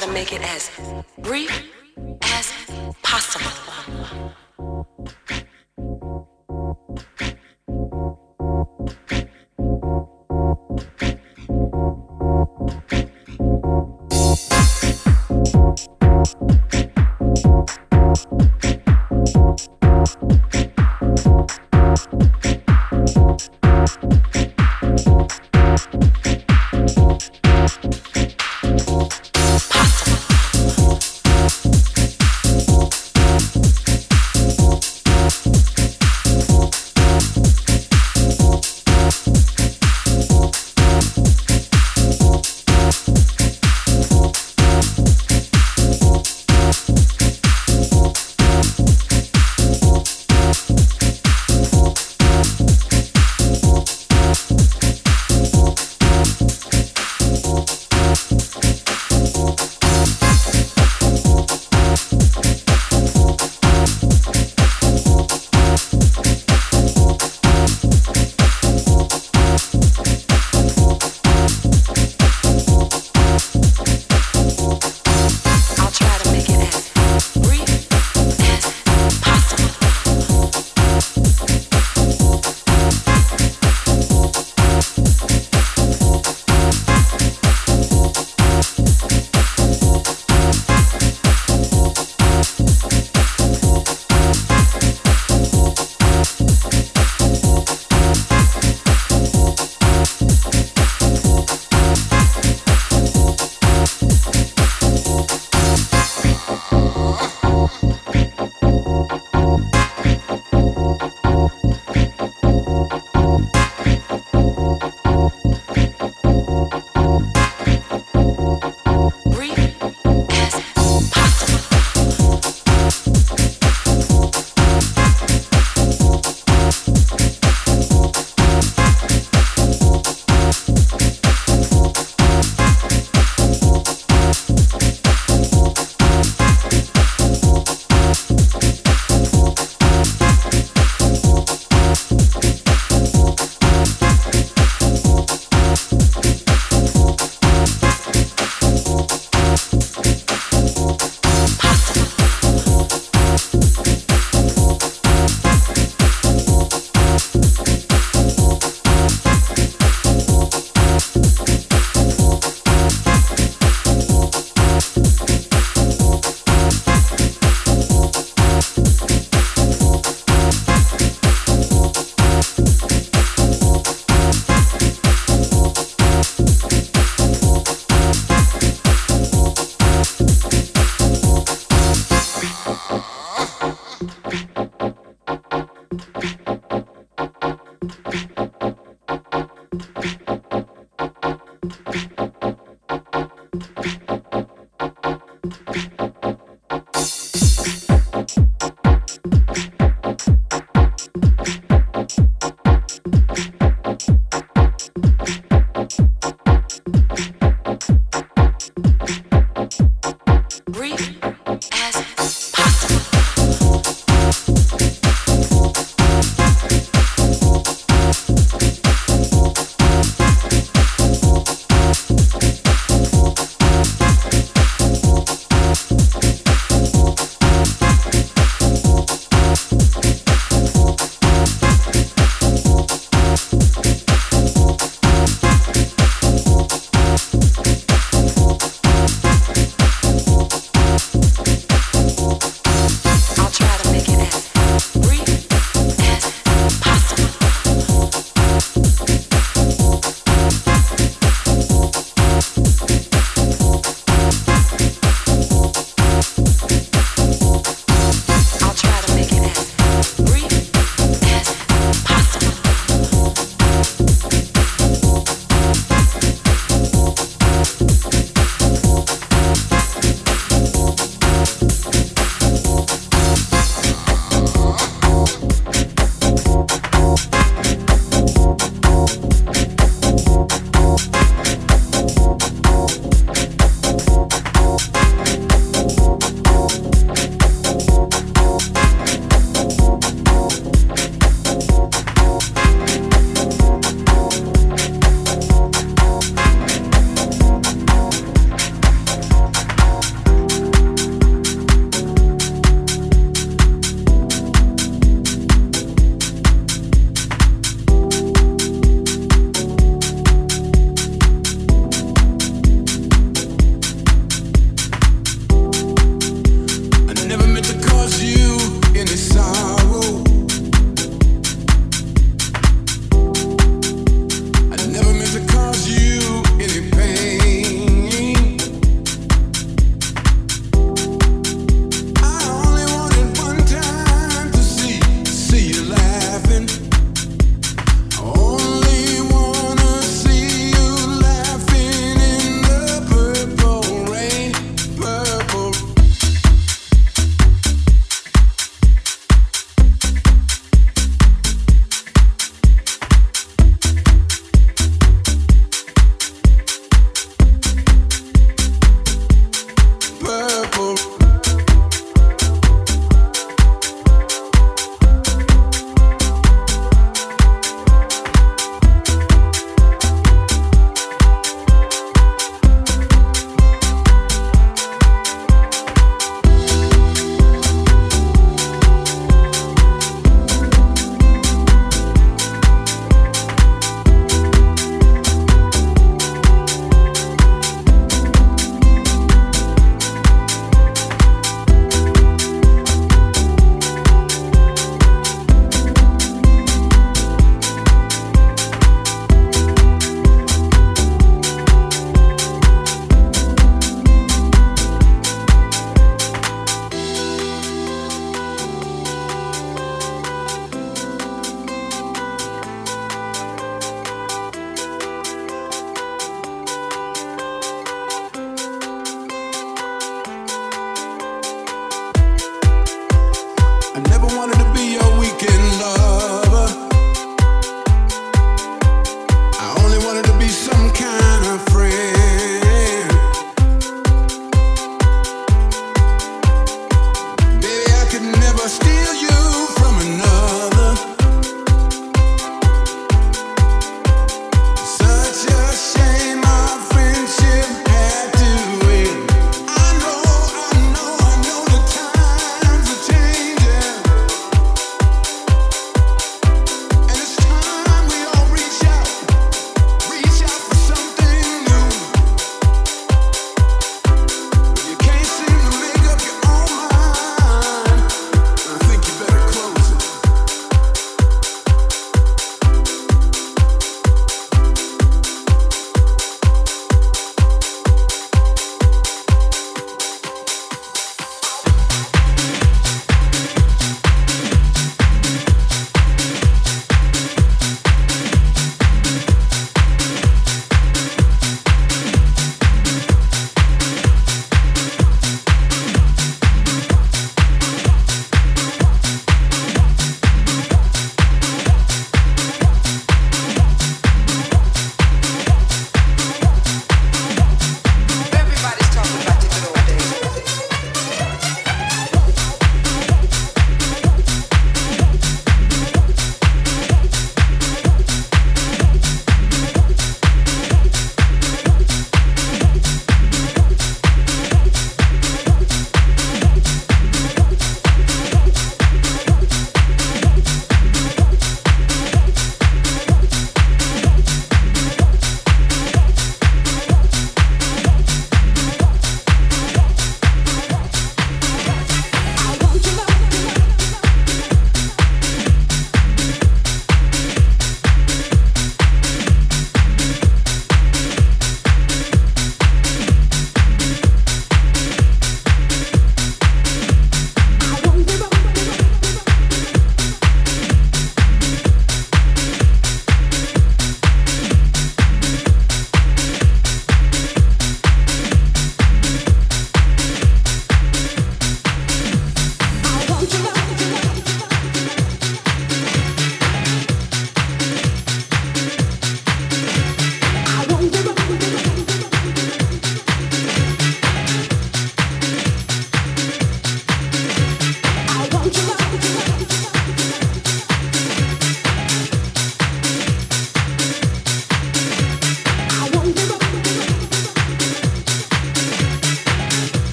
Try to make it as brief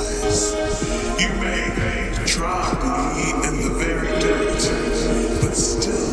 lies. You may try to be in the very dirt, but still.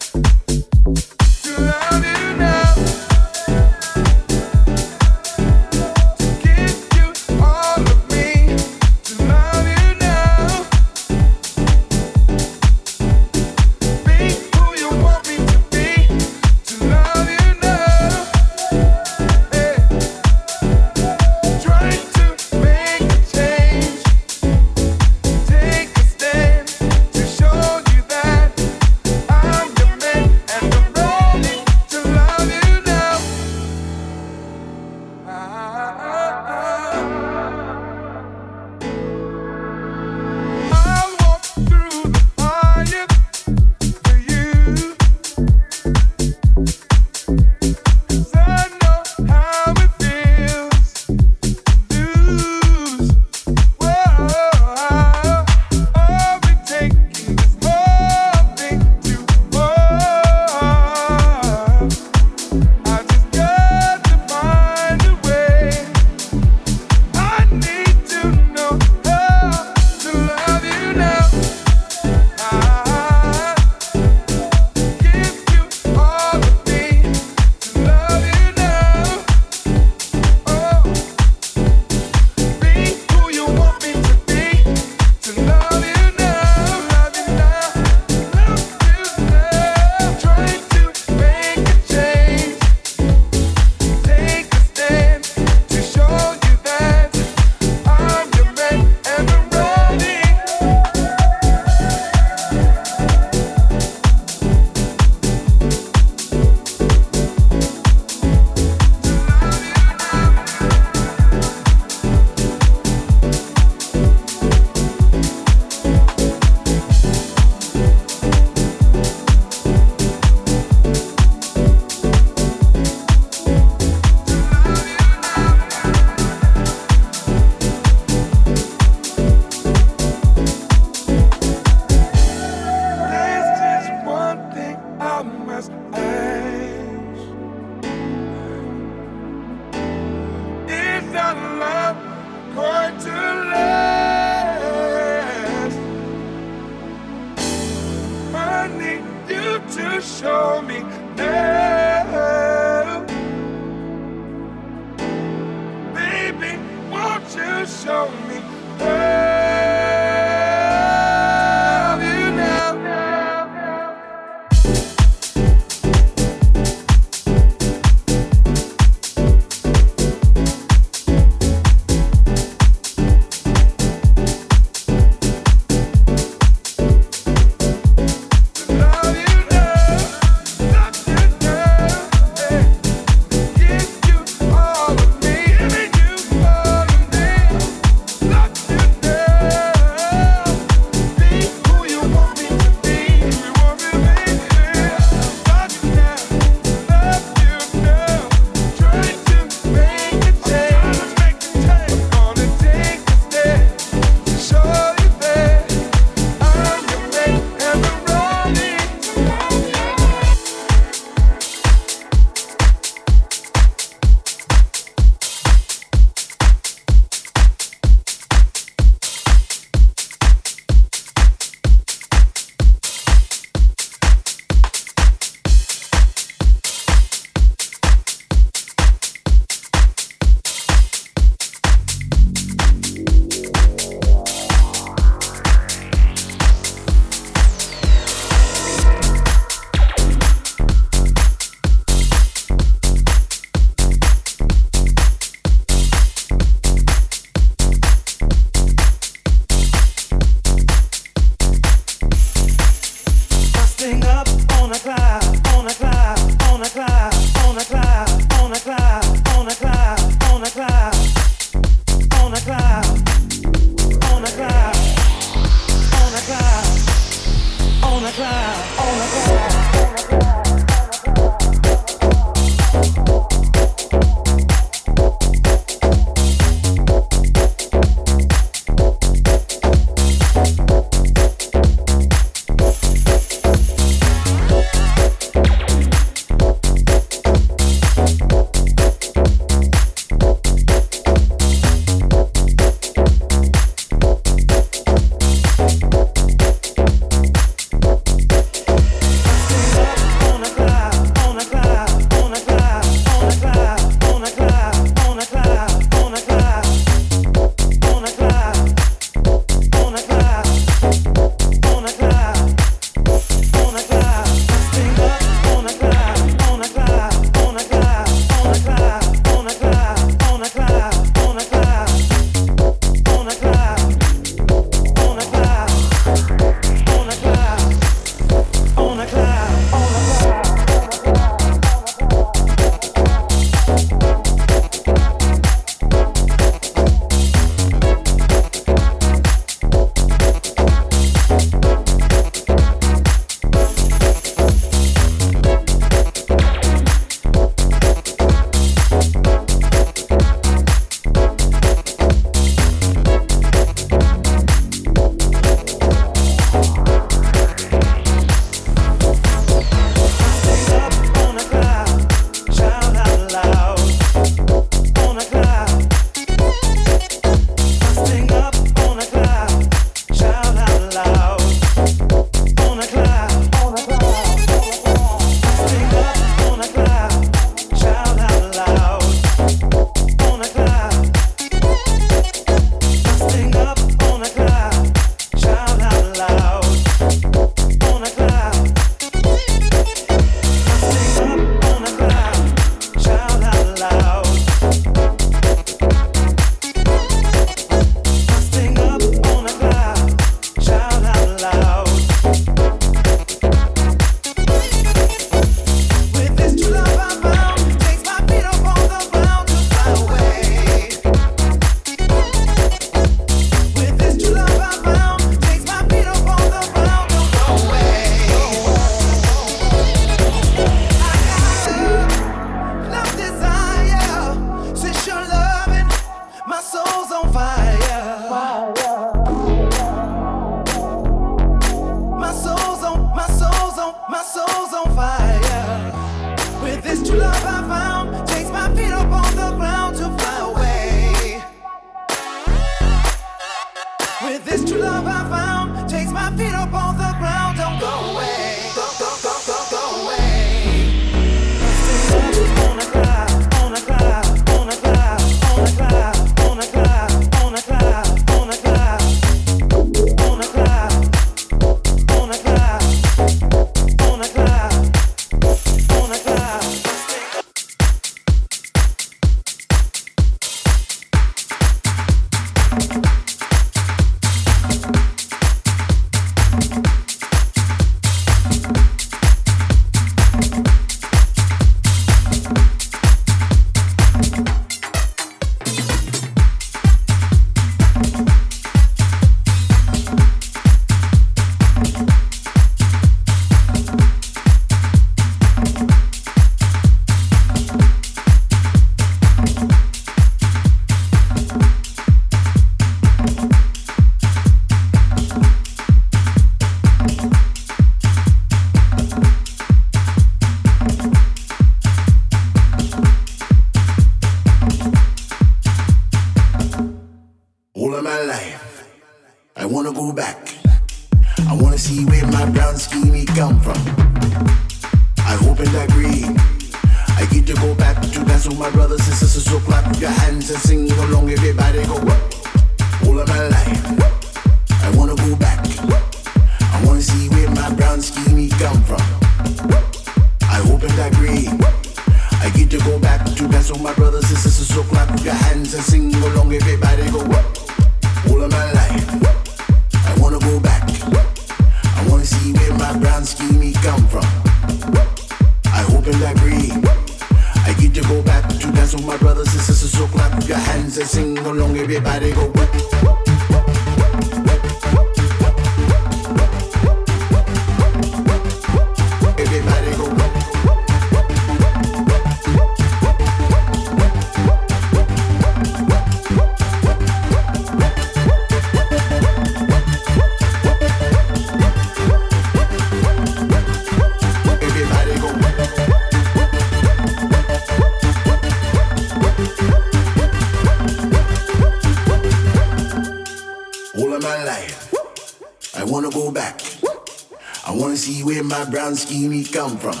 come from.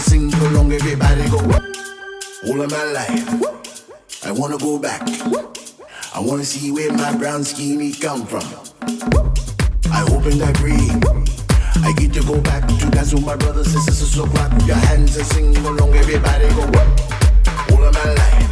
sing along everybody go all of my life i wanna go back. I wanna see where my brown skinny come from. I hope and i I get to go back to dance with my brothers and sisters so clap your hands and sing along everybody go all of my life